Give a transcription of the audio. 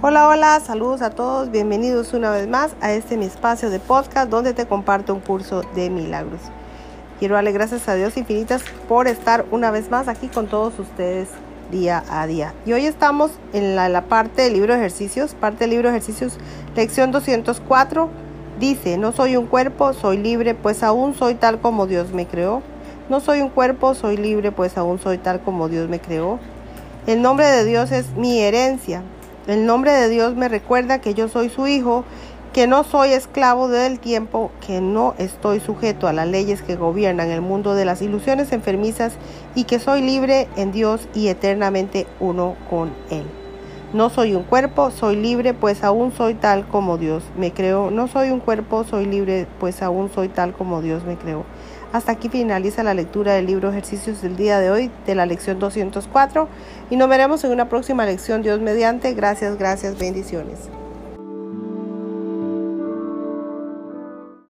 Hola, hola, saludos a todos, bienvenidos una vez más a este mi espacio de podcast donde te comparto un curso de milagros. Quiero darle gracias a Dios infinitas por estar una vez más aquí con todos ustedes día a día. Y hoy estamos en la, parte del libro de ejercicios, parte del libro de ejercicios, lección 204. Dice, no soy un cuerpo, soy libre, pues aún soy tal como Dios me creó. No soy un cuerpo, soy libre, pues aún soy tal como Dios me creó. El nombre de Dios es mi herencia. El nombre de Dios me recuerda que yo soy su hijo, que no soy esclavo del tiempo, que no estoy sujeto a las leyes que gobiernan el mundo de las ilusiones enfermizas y que soy libre en Dios y eternamente uno con Él. No soy un cuerpo, soy libre, pues aún soy tal como Dios me creó. No soy un cuerpo, soy libre, pues aún soy tal como Dios me creó. Hasta aquí finaliza la lectura del libro Ejercicios del día de hoy, de la lección 204, y nos veremos en una próxima lección, Dios mediante. Gracias, gracias, bendiciones.